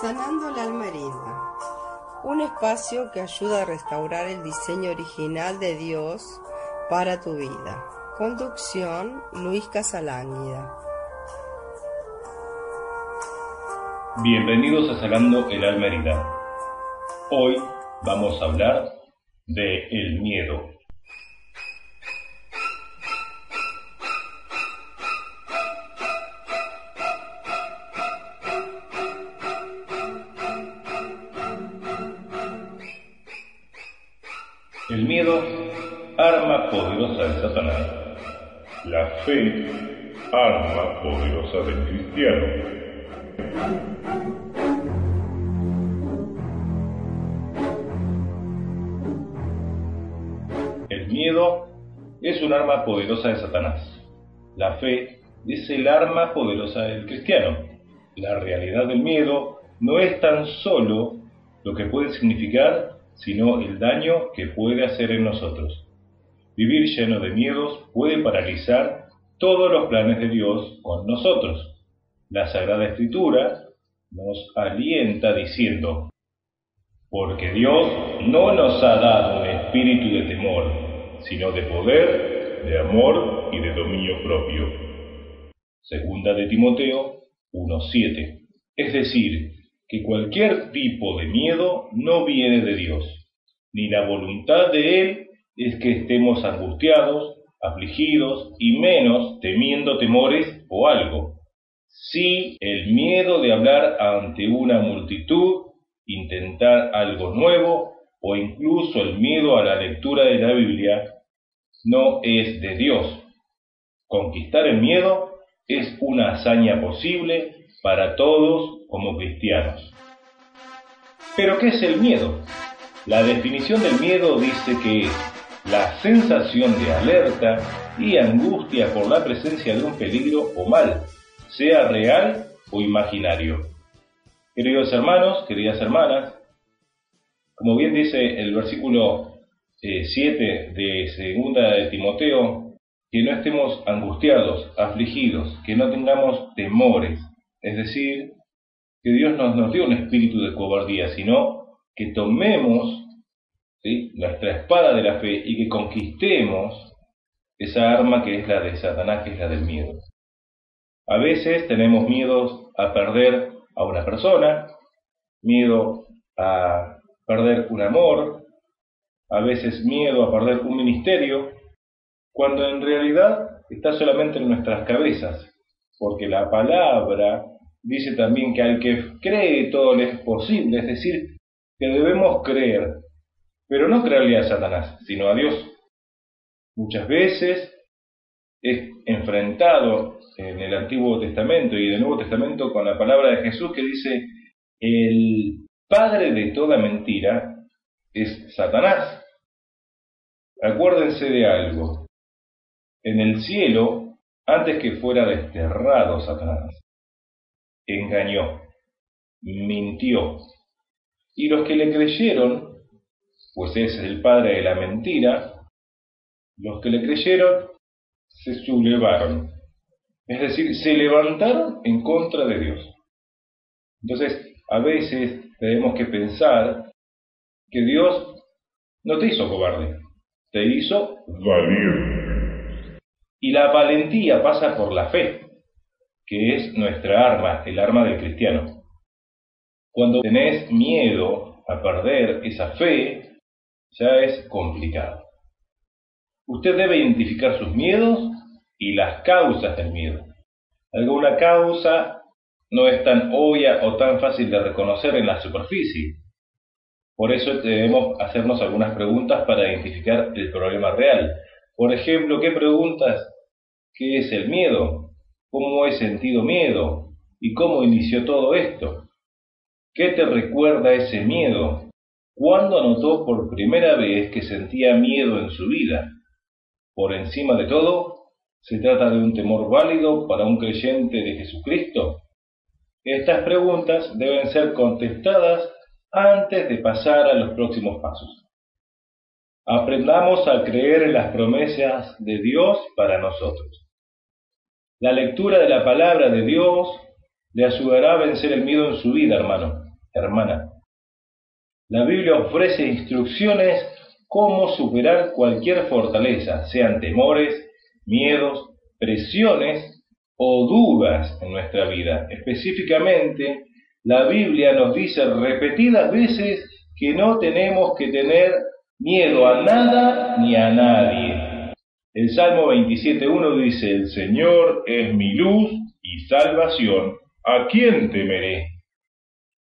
Sanando la alma herida. Un espacio que ayuda a restaurar el diseño original de Dios para tu vida. Conducción Luis Casalánguida. Bienvenidos a Sanando el alma herida. Hoy vamos a hablar de el miedo. Poderosa de Satanás. La fe, arma poderosa del cristiano. El miedo es un arma poderosa de Satanás. La fe es el arma poderosa del cristiano. La realidad del miedo no es tan solo lo que puede significar, sino el daño que puede hacer en nosotros. Vivir lleno de miedos puede paralizar todos los planes de Dios con nosotros. La Sagrada Escritura nos alienta diciendo, porque Dios no nos ha dado un espíritu de temor, sino de poder, de amor y de dominio propio. Segunda de Timoteo 1.7. Es decir, que cualquier tipo de miedo no viene de Dios, ni la voluntad de Él es que estemos angustiados, afligidos y menos temiendo temores o algo. Sí el miedo de hablar ante una multitud, intentar algo nuevo o incluso el miedo a la lectura de la Biblia no es de Dios. Conquistar el miedo es una hazaña posible para todos como cristianos. Pero ¿qué es el miedo? La definición del miedo dice que la sensación de alerta y angustia por la presencia de un peligro o mal, sea real o imaginario. Queridos hermanos, queridas hermanas, como bien dice el versículo 7 de segunda de Timoteo, que no estemos angustiados, afligidos, que no tengamos temores, es decir, que Dios nos, nos dio un espíritu de cobardía, sino que tomemos nuestra espada de la fe y que conquistemos esa arma que es la de Satanás, que es la del miedo. A veces tenemos miedo a perder a una persona, miedo a perder un amor, a veces miedo a perder un ministerio, cuando en realidad está solamente en nuestras cabezas, porque la palabra dice también que al que cree todo le es posible, es decir, que debemos creer, pero no creerle a Satanás, sino a Dios. Muchas veces es enfrentado en el Antiguo Testamento y en el Nuevo Testamento con la palabra de Jesús que dice, el padre de toda mentira es Satanás. Acuérdense de algo. En el cielo, antes que fuera desterrado Satanás, engañó, mintió. Y los que le creyeron, pues es el padre de la mentira, los que le creyeron se sublevaron. Es decir, se levantaron en contra de Dios. Entonces, a veces tenemos que pensar que Dios no te hizo cobarde, te hizo valiente. Y la valentía pasa por la fe, que es nuestra arma, el arma del cristiano. Cuando tenés miedo a perder esa fe, ya es complicado. Usted debe identificar sus miedos y las causas del miedo. Alguna causa no es tan obvia o tan fácil de reconocer en la superficie, Por eso debemos hacernos algunas preguntas para identificar el problema real. Por ejemplo, ¿qué preguntas? ¿Qué es el miedo? ¿Cómo he sentido miedo? ¿Y cómo inició todo esto? ¿Qué te recuerda ese miedo? ¿Cuándo notó por primera vez que sentía miedo en su vida? Por encima de todo, ¿se trata de un temor válido para un creyente de Jesucristo? Estas preguntas deben ser contestadas antes de pasar a los próximos pasos. Aprendamos a creer en las promesas de Dios para nosotros. La lectura de la palabra de Dios le ayudará a vencer el miedo en su vida, hermano, hermana. La Biblia ofrece instrucciones cómo superar cualquier fortaleza, sean temores, miedos, presiones o dudas en nuestra vida. Específicamente, la Biblia nos dice repetidas veces que no tenemos que tener miedo a nada ni a nadie. El Salmo 27.1 dice, el Señor es mi luz y salvación, ¿a quién temeré?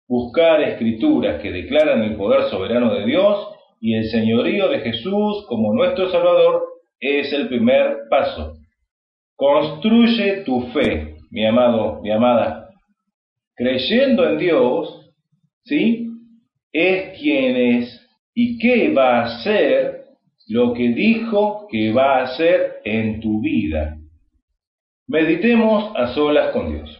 Buscar escrituras que declaran el poder soberano de Dios y el señorío de Jesús como nuestro Salvador es el primer paso. Construye tu fe, mi amado, mi amada. Creyendo en Dios, ¿sí? Es quien es y qué va a hacer lo que dijo que va a hacer en tu vida. Meditemos a solas con Dios.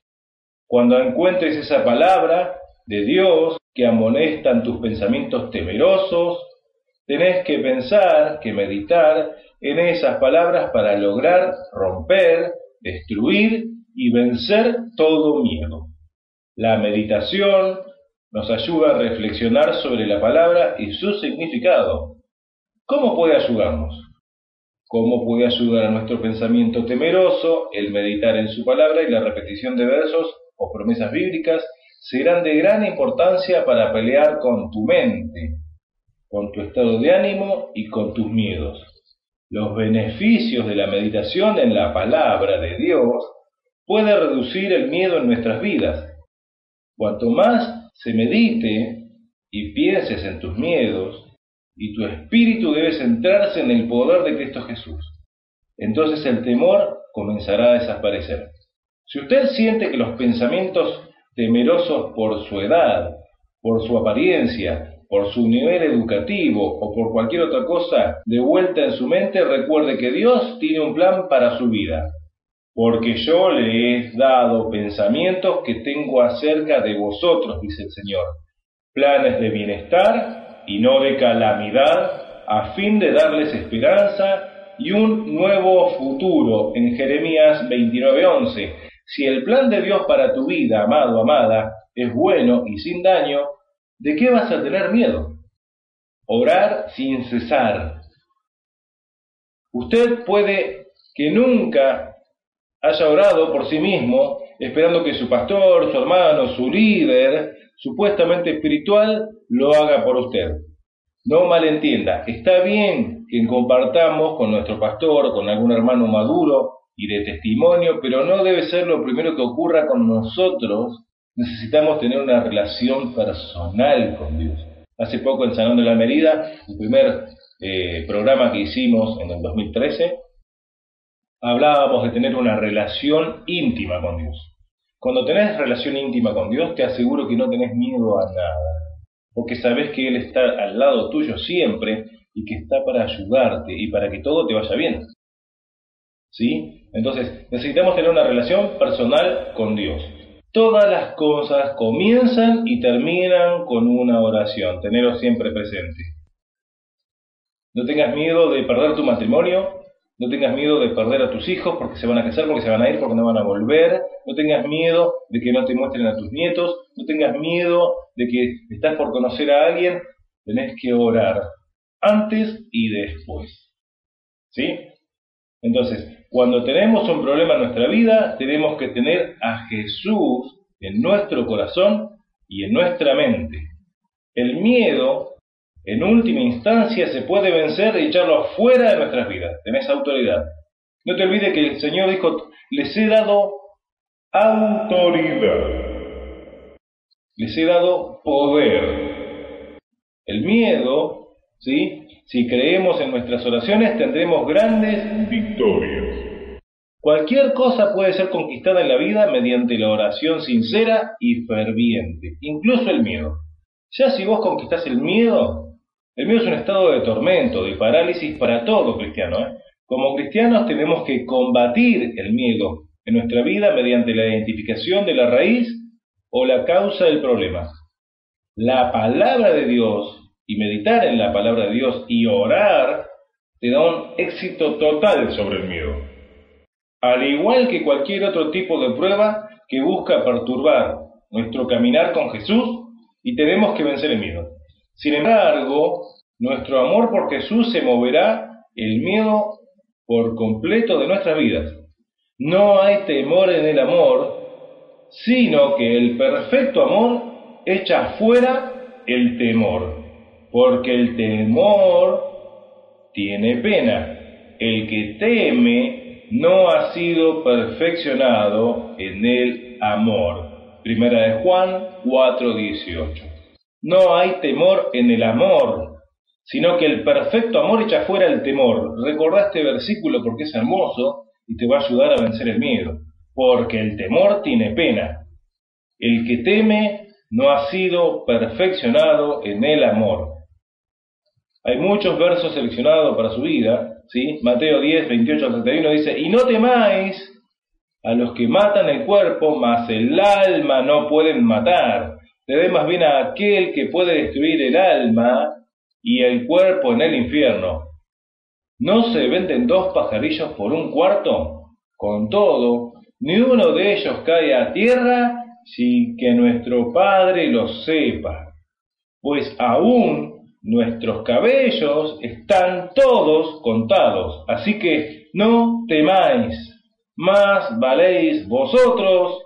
Cuando encuentres esa palabra, de Dios que amonestan tus pensamientos temerosos, tenés que pensar, que meditar en esas palabras para lograr romper, destruir y vencer todo miedo. La meditación nos ayuda a reflexionar sobre la palabra y su significado. ¿Cómo puede ayudarnos? ¿Cómo puede ayudar a nuestro pensamiento temeroso el meditar en su palabra y la repetición de versos o promesas bíblicas serán de gran importancia para pelear con tu mente, con tu estado de ánimo y con tus miedos. Los beneficios de la meditación en la palabra de Dios puede reducir el miedo en nuestras vidas. Cuanto más se medite y pienses en tus miedos, y tu espíritu debe centrarse en el poder de Cristo Jesús, entonces el temor comenzará a desaparecer. Si usted siente que los pensamientos temerosos por su edad, por su apariencia, por su nivel educativo o por cualquier otra cosa de vuelta en su mente, recuerde que Dios tiene un plan para su vida. Porque yo le he dado pensamientos que tengo acerca de vosotros, dice el Señor. Planes de bienestar y no de calamidad, a fin de darles esperanza y un nuevo futuro. En Jeremías 29:11. Si el plan de Dios para tu vida, amado, amada, es bueno y sin daño, ¿de qué vas a tener miedo? Orar sin cesar. Usted puede que nunca haya orado por sí mismo, esperando que su pastor, su hermano, su líder, supuestamente espiritual, lo haga por usted. No malentienda, está bien que compartamos con nuestro pastor, con algún hermano maduro, y de testimonio, pero no debe ser lo primero que ocurra con nosotros. Necesitamos tener una relación personal con Dios. Hace poco en Salón de la Merida, el primer eh, programa que hicimos en el 2013, hablábamos de tener una relación íntima con Dios. Cuando tenés relación íntima con Dios, te aseguro que no tenés miedo a nada, porque sabes que Él está al lado tuyo siempre y que está para ayudarte y para que todo te vaya bien. ¿Sí? Entonces, necesitamos tener una relación personal con Dios. Todas las cosas comienzan y terminan con una oración. Tenerlo siempre presente. No tengas miedo de perder tu matrimonio. No tengas miedo de perder a tus hijos porque se van a casar, porque se van a ir, porque no van a volver. No tengas miedo de que no te muestren a tus nietos. No tengas miedo de que estás por conocer a alguien. Tenés que orar antes y después. ¿Sí? Entonces, cuando tenemos un problema en nuestra vida, tenemos que tener a Jesús en nuestro corazón y en nuestra mente. El miedo, en última instancia, se puede vencer y echarlo fuera de nuestras vidas. Tenés autoridad. No te olvides que el Señor dijo, les he dado autoridad. Les he dado poder. El miedo, ¿sí? Si creemos en nuestras oraciones tendremos grandes victorias. Cualquier cosa puede ser conquistada en la vida mediante la oración sincera y ferviente, incluso el miedo. Ya si vos conquistás el miedo, el miedo es un estado de tormento, de parálisis para todo cristiano. ¿eh? Como cristianos tenemos que combatir el miedo en nuestra vida mediante la identificación de la raíz o la causa del problema. La palabra de Dios y meditar en la palabra de Dios y orar te da un éxito total sobre el miedo. Al igual que cualquier otro tipo de prueba que busca perturbar nuestro caminar con Jesús y tenemos que vencer el miedo. Sin embargo, nuestro amor por Jesús se moverá el miedo por completo de nuestras vidas. No hay temor en el amor, sino que el perfecto amor echa fuera el temor, porque el temor tiene pena. El que teme no ha sido perfeccionado en el amor. Primera de Juan 4:18. No hay temor en el amor, sino que el perfecto amor echa fuera el temor. Recordá este versículo porque es hermoso y te va a ayudar a vencer el miedo, porque el temor tiene pena. El que teme no ha sido perfeccionado en el amor. Hay muchos versos seleccionados para su vida, ¿sí? Mateo 10, 28 al 31 dice, y no temáis a los que matan el cuerpo, mas el alma no pueden matar. Te más bien a aquel que puede destruir el alma y el cuerpo en el infierno. ¿No se venden dos pajarillos por un cuarto? Con todo, ni uno de ellos cae a tierra sin que nuestro Padre lo sepa, pues aún nuestros cabellos están todos contados, así que no temáis, más valéis vosotros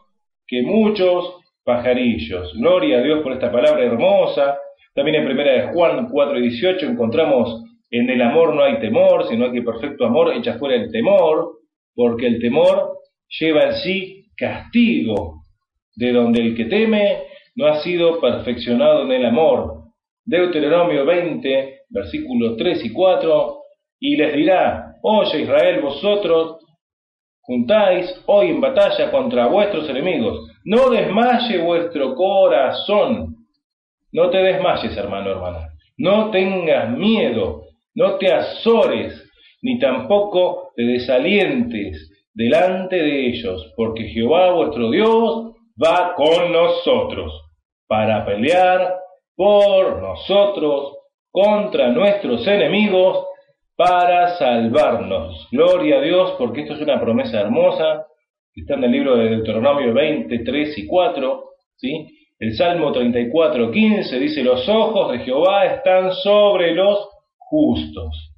que muchos pajarillos. Gloria a Dios por esta palabra hermosa. También en primera de Juan 4 y 18 encontramos en el amor no hay temor, sino que perfecto amor echa fuera el temor, porque el temor lleva en sí castigo, de donde el que teme no ha sido perfeccionado en el amor. Deuteronomio 20, versículos 3 y 4, y les dirá, oye Israel, vosotros juntáis hoy en batalla contra vuestros enemigos, no desmaye vuestro corazón, no te desmayes, hermano, hermana, no tengas miedo, no te azores, ni tampoco te desalientes delante de ellos, porque Jehová vuestro Dios va con nosotros para pelear por nosotros contra nuestros enemigos para salvarnos. Gloria a Dios, porque esto es una promesa hermosa, está en el libro de Deuteronomio 23 y 4, ¿sí? El Salmo 34, 15 dice, los ojos de Jehová están sobre los justos,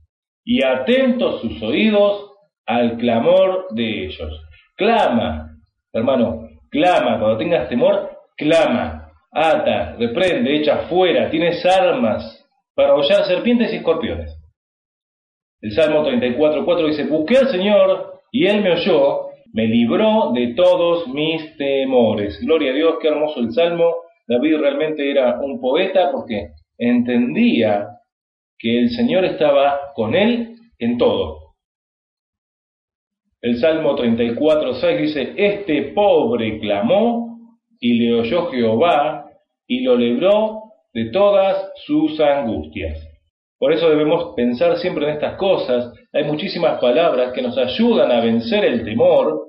y atentos sus oídos al clamor de ellos. Clama, hermano, clama, cuando tengas temor, clama, ata, reprende, echa fuera, tienes armas para hollar serpientes y escorpiones. El Salmo 34.4 dice, busqué al Señor y Él me oyó, me libró de todos mis temores. Gloria a Dios, qué hermoso el Salmo. David realmente era un poeta porque entendía que el Señor estaba con él en todo. El Salmo 34, 6 dice, Este pobre clamó y le oyó Jehová y lo libró de todas sus angustias. Por eso debemos pensar siempre en estas cosas. Hay muchísimas palabras que nos ayudan a vencer el temor,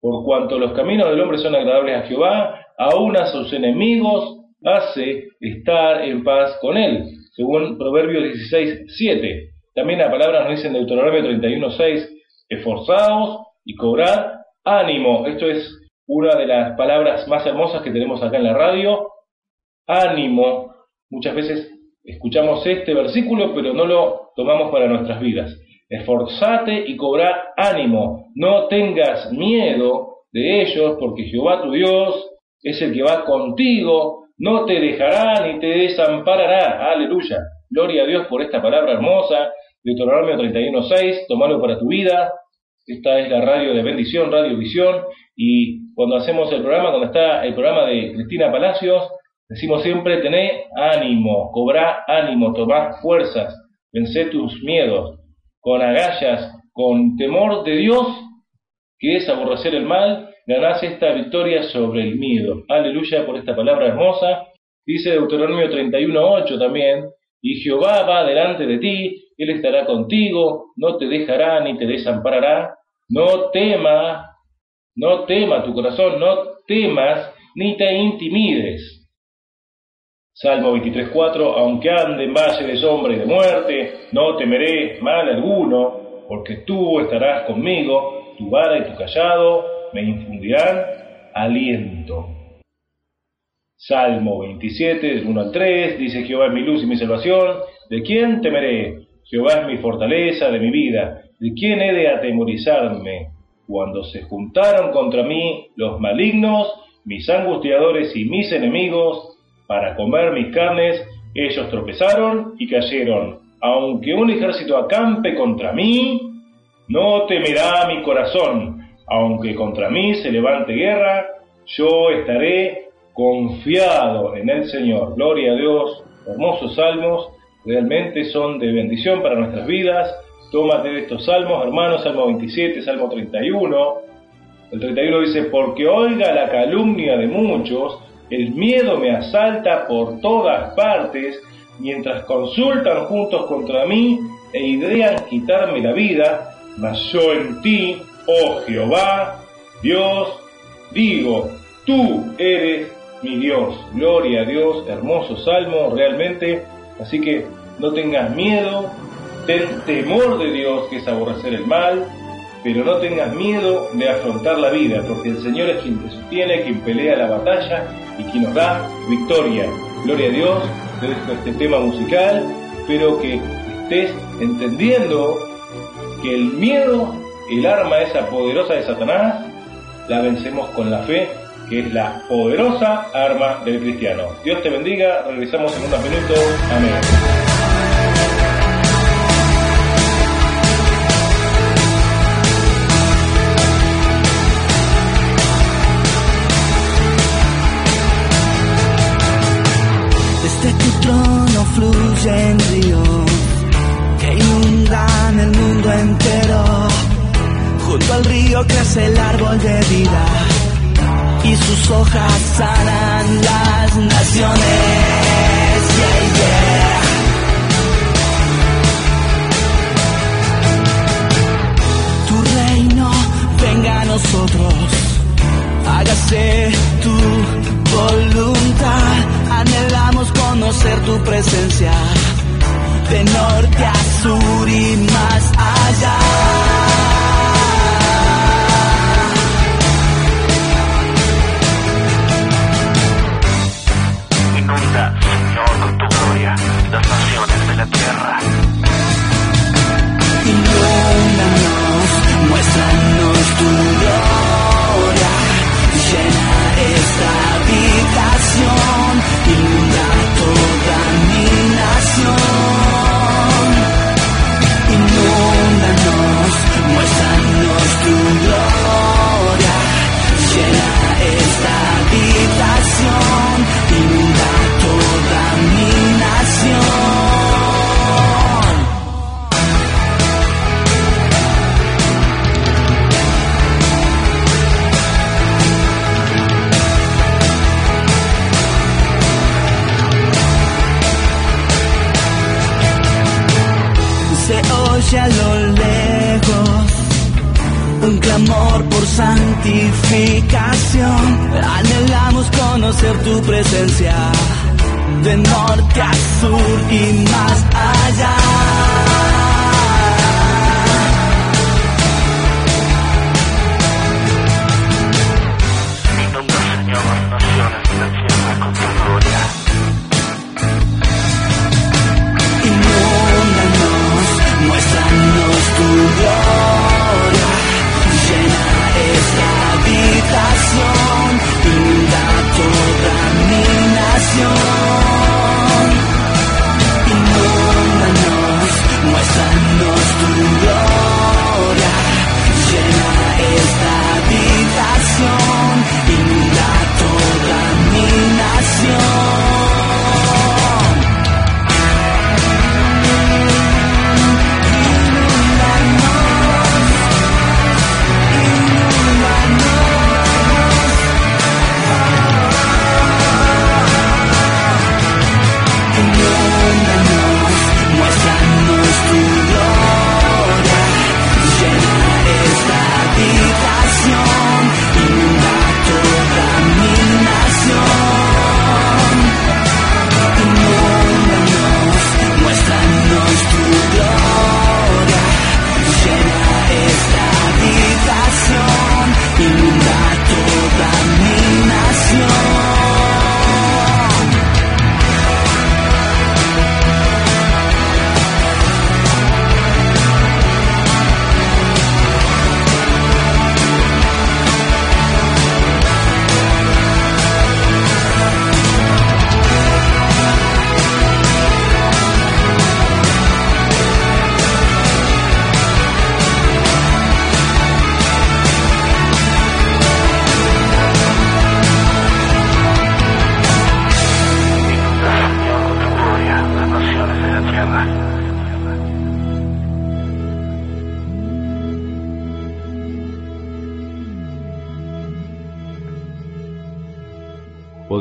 por cuanto los caminos del hombre son agradables a Jehová, aún a sus enemigos hace estar en paz con él según Proverbios 16, 7. También la palabra nos dice en Deuteronomio 31, 6, esforzados y cobrad ánimo. Esto es una de las palabras más hermosas que tenemos acá en la radio. Ánimo. Muchas veces escuchamos este versículo, pero no lo tomamos para nuestras vidas. Esforzate y cobrad ánimo. No tengas miedo de ellos, porque Jehová tu Dios es el que va contigo no te dejará ni te desamparará. Aleluya. Gloria a Dios por esta palabra hermosa. Deuteronomio 31.6, tomalo para tu vida. Esta es la radio de bendición, Radio Visión. Y cuando hacemos el programa, cuando está el programa de Cristina Palacios, Decimos siempre, tené ánimo, cobrá ánimo, tomá fuerzas, vencé tus miedos, con agallas, con temor de Dios, que es aborrecer el mal, ganás esta victoria sobre el miedo. Aleluya por esta palabra hermosa. Dice Deuteronomio 31.8 también, y Jehová va delante de ti, Él estará contigo, no te dejará ni te desamparará. No tema, no tema tu corazón, no temas ni te intimides Salmo 23.4, aunque ande en valle de sombra y de muerte, no temeré mal alguno, porque tú estarás conmigo, tu vara y tu callado me infundirán aliento. Salmo 27, del 1 al 3, dice Jehová es mi luz y mi salvación, ¿de quién temeré? Jehová es mi fortaleza de mi vida, ¿de quién he de atemorizarme? Cuando se juntaron contra mí los malignos, mis angustiadores y mis enemigos, para comer mis carnes, ellos tropezaron y cayeron. Aunque un ejército acampe contra mí, no temerá mi corazón. Aunque contra mí se levante guerra, yo estaré confiado en el Señor. Gloria a Dios. Hermosos salmos, realmente son de bendición para nuestras vidas. Tómate de estos salmos, hermanos, Salmo 27, Salmo 31. El 31 dice, porque oiga la calumnia de muchos, el miedo me asalta por todas partes mientras consultan juntos contra mí e idean quitarme la vida, mas yo en ti, oh Jehová, Dios, digo, tú eres mi Dios. Gloria a Dios, hermoso salmo realmente. Así que no tengas miedo, ten temor de Dios, que es aborrecer el mal, pero no tengas miedo de afrontar la vida, porque el Señor es quien te sostiene, quien pelea la batalla y quien nos da victoria. Gloria a Dios, te dejo este tema musical, espero que estés entendiendo que el miedo, el arma esa poderosa de Satanás, la vencemos con la fe, que es la poderosa arma del cristiano. Dios te bendiga, regresamos en unos minutos. Amén. fluyen ríos que inundan el mundo entero. Junto al río crece el árbol de vida y sus hojas sanan las naciones. Tu reino venga a nosotros, hágase tu voluntad anhelamos conocer tu presencia, de norte a sur y más allá. Santificación. Anhelamos conocer tu presencia de norte a sur y más allá.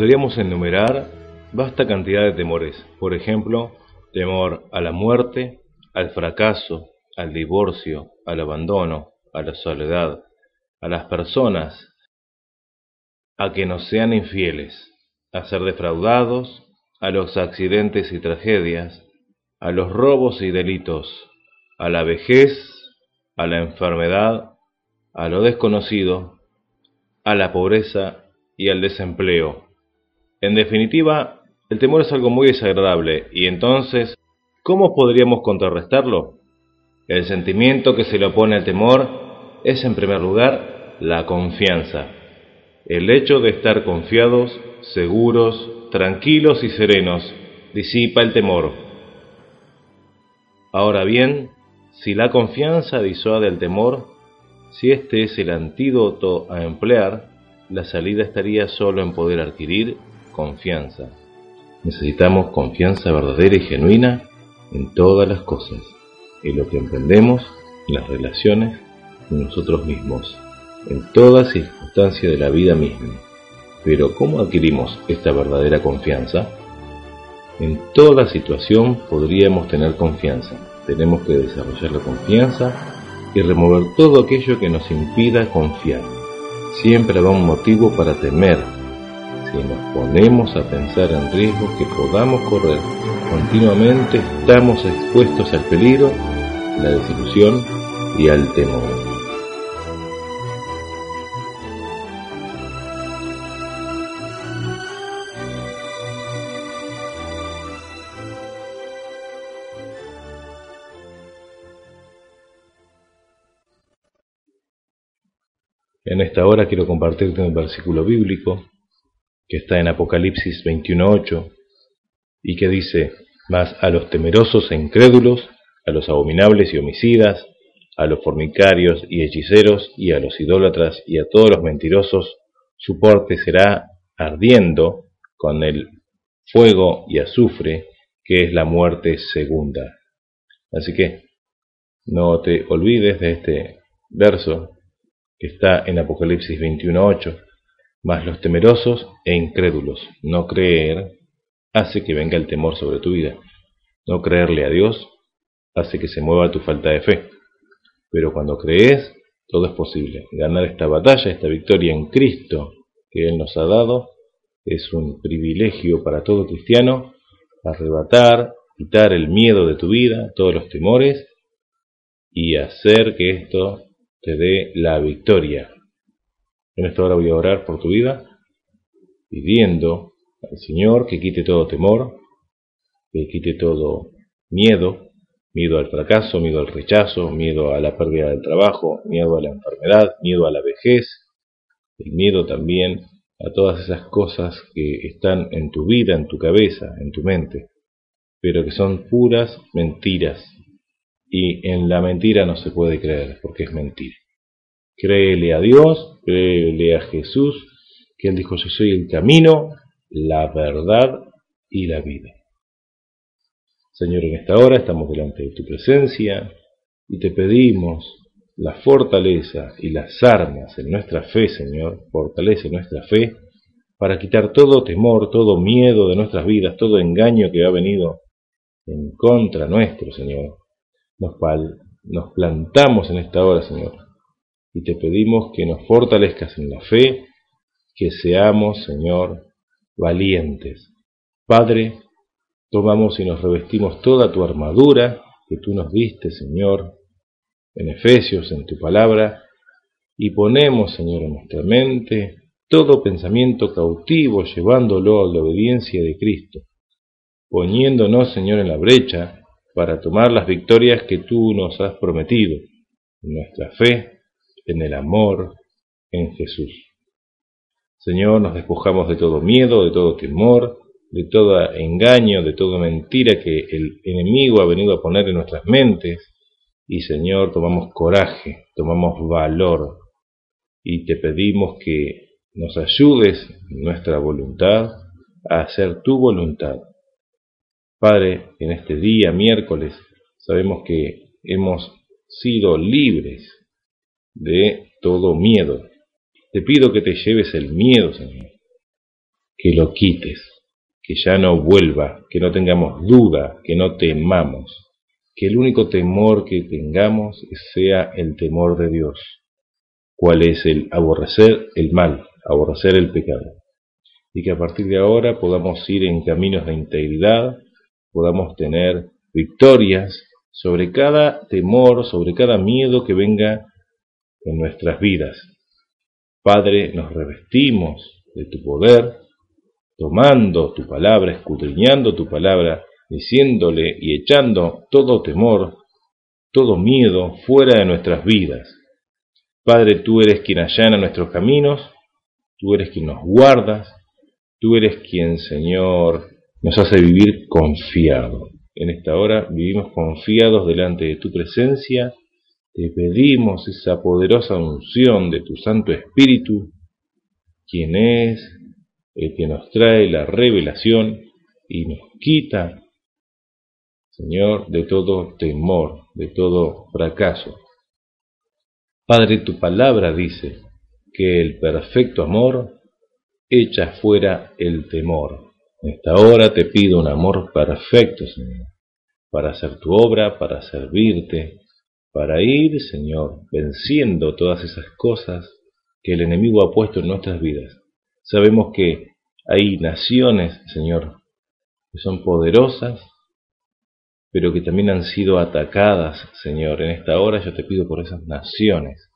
Podríamos enumerar vasta cantidad de temores, por ejemplo, temor a la muerte, al fracaso, al divorcio, al abandono, a la soledad, a las personas, a que nos sean infieles, a ser defraudados, a los accidentes y tragedias, a los robos y delitos, a la vejez, a la enfermedad, a lo desconocido, a la pobreza y al desempleo. En definitiva, el temor es algo muy desagradable y entonces, ¿cómo podríamos contrarrestarlo? El sentimiento que se le opone al temor es en primer lugar la confianza. El hecho de estar confiados, seguros, tranquilos y serenos disipa el temor. Ahora bien, si la confianza disuade el temor, si este es el antídoto a emplear, la salida estaría solo en poder adquirir Necesitamos confianza verdadera y genuina en todas las cosas, en lo que emprendemos, en las relaciones, en nosotros mismos, en toda circunstancia de la vida misma. Pero ¿cómo adquirimos esta verdadera confianza? En toda situación podríamos tener confianza. Tenemos que desarrollar la confianza y remover todo aquello que nos impida confiar. Siempre habrá un motivo para temer si nos ponemos a pensar en riesgos que podamos correr continuamente, estamos expuestos al peligro, la desilusión y al temor. En esta hora quiero compartirte un versículo bíblico que está en Apocalipsis 21.8 y que dice, Mas a los temerosos e incrédulos, a los abominables y homicidas, a los fornicarios y hechiceros, y a los idólatras y a todos los mentirosos, su porte será ardiendo con el fuego y azufre, que es la muerte segunda. Así que no te olvides de este verso que está en Apocalipsis 21.8 mas los temerosos e incrédulos, no creer, hace que venga el temor sobre tu vida. No creerle a Dios hace que se mueva tu falta de fe. Pero cuando crees, todo es posible. Ganar esta batalla, esta victoria en Cristo que Él nos ha dado, es un privilegio para todo cristiano, arrebatar, quitar el miedo de tu vida, todos los temores, y hacer que esto te dé la victoria en esta hora voy a orar por tu vida, pidiendo al Señor que quite todo temor, que quite todo miedo, miedo al fracaso, miedo al rechazo, miedo a la pérdida del trabajo, miedo a la enfermedad, miedo a la vejez, el miedo también a todas esas cosas que están en tu vida, en tu cabeza, en tu mente, pero que son puras mentiras. Y en la mentira no se puede creer, porque es mentira. Créele a Dios, créele a Jesús, que Él dijo, yo soy el camino, la verdad y la vida. Señor, en esta hora estamos delante de tu presencia y te pedimos la fortaleza y las armas en nuestra fe, Señor, fortalece nuestra fe para quitar todo temor, todo miedo de nuestras vidas, todo engaño que ha venido en contra nuestro, Señor. Nos, nos plantamos en esta hora, Señor, y te pedimos que nos fortalezcas en la fe, que seamos, Señor, valientes. Padre, tomamos y nos revestimos toda tu armadura que tú nos diste, Señor, en Efesios, en tu palabra, y ponemos, Señor, en nuestra mente todo pensamiento cautivo, llevándolo a la obediencia de Cristo, poniéndonos, Señor, en la brecha para tomar las victorias que tú nos has prometido, en nuestra fe, en el amor en Jesús. Señor, nos despojamos de todo miedo, de todo temor, de todo engaño, de toda mentira que el enemigo ha venido a poner en nuestras mentes. Y Señor, tomamos coraje, tomamos valor y te pedimos que nos ayudes en nuestra voluntad a hacer tu voluntad. Padre, en este día, miércoles, sabemos que hemos sido libres de todo miedo. Te pido que te lleves el miedo, Señor, que lo quites, que ya no vuelva, que no tengamos duda, que no temamos, que el único temor que tengamos sea el temor de Dios. ¿Cuál es el aborrecer el mal, aborrecer el pecado? Y que a partir de ahora podamos ir en caminos de integridad, podamos tener victorias sobre cada temor, sobre cada miedo que venga en nuestras vidas. Padre, nos revestimos de tu poder, tomando tu palabra, escudriñando tu palabra, diciéndole y echando todo temor, todo miedo fuera de nuestras vidas. Padre, tú eres quien allana nuestros caminos, tú eres quien nos guardas, tú eres quien, Señor, nos hace vivir confiado. En esta hora vivimos confiados delante de tu presencia, te pedimos esa poderosa unción de tu Santo Espíritu, quien es el que nos trae la revelación y nos quita, Señor, de todo temor, de todo fracaso. Padre, tu palabra dice que el perfecto amor echa fuera el temor. En esta hora te pido un amor perfecto, Señor, para hacer tu obra, para servirte, para ir, Señor, venciendo todas esas cosas que el enemigo ha puesto en nuestras vidas. Sabemos que hay naciones, Señor, que son poderosas, pero que también han sido atacadas, Señor. En esta hora yo te pido por esas naciones,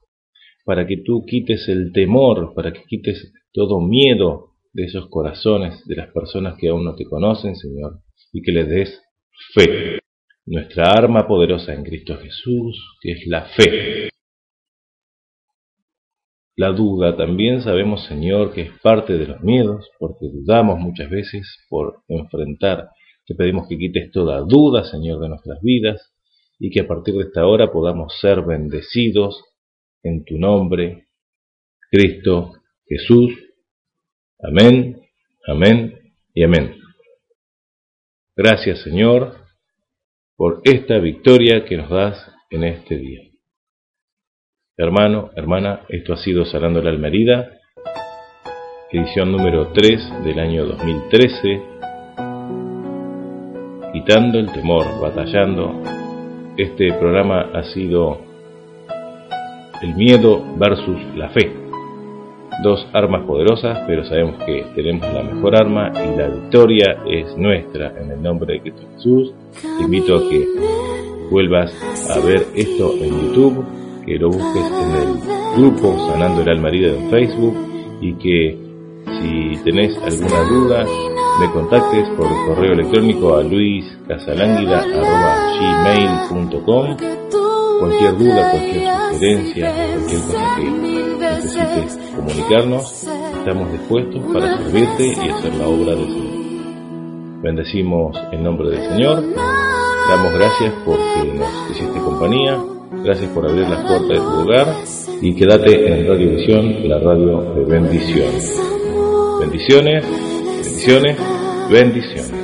para que tú quites el temor, para que quites todo miedo de esos corazones de las personas que aún no te conocen, Señor, y que les des fe. Nuestra arma poderosa en Cristo Jesús, que es la fe. La duda también sabemos, Señor, que es parte de los miedos, porque dudamos muchas veces por enfrentar. Te pedimos que quites toda duda, Señor, de nuestras vidas y que a partir de esta hora podamos ser bendecidos en tu nombre, Cristo Jesús. Amén, amén y amén. Gracias Señor por esta victoria que nos das en este día. Hermano, hermana, esto ha sido Sanando la Almerida, edición número 3 del año 2013, quitando el temor, batallando. Este programa ha sido el miedo versus la fe dos armas poderosas, pero sabemos que tenemos la mejor arma y la victoria es nuestra en el nombre de Cristo Jesús. Te invito a que vuelvas a ver esto en YouTube, que lo busques en el grupo Sanando el Alma Herida en Facebook y que si tenés alguna duda me contactes por correo electrónico a luiscasalánguida.gmail.com cualquier duda, cualquier sugerencia, cualquier cosa que necesites comunicarnos, estamos dispuestos para servirte y hacer la obra del Señor. Bendecimos en nombre del Señor, damos gracias porque nos hiciste compañía, gracias por abrir las puertas de tu hogar y quédate en Radio Visión, la radio de bendiciones. Bendiciones, bendiciones, bendiciones.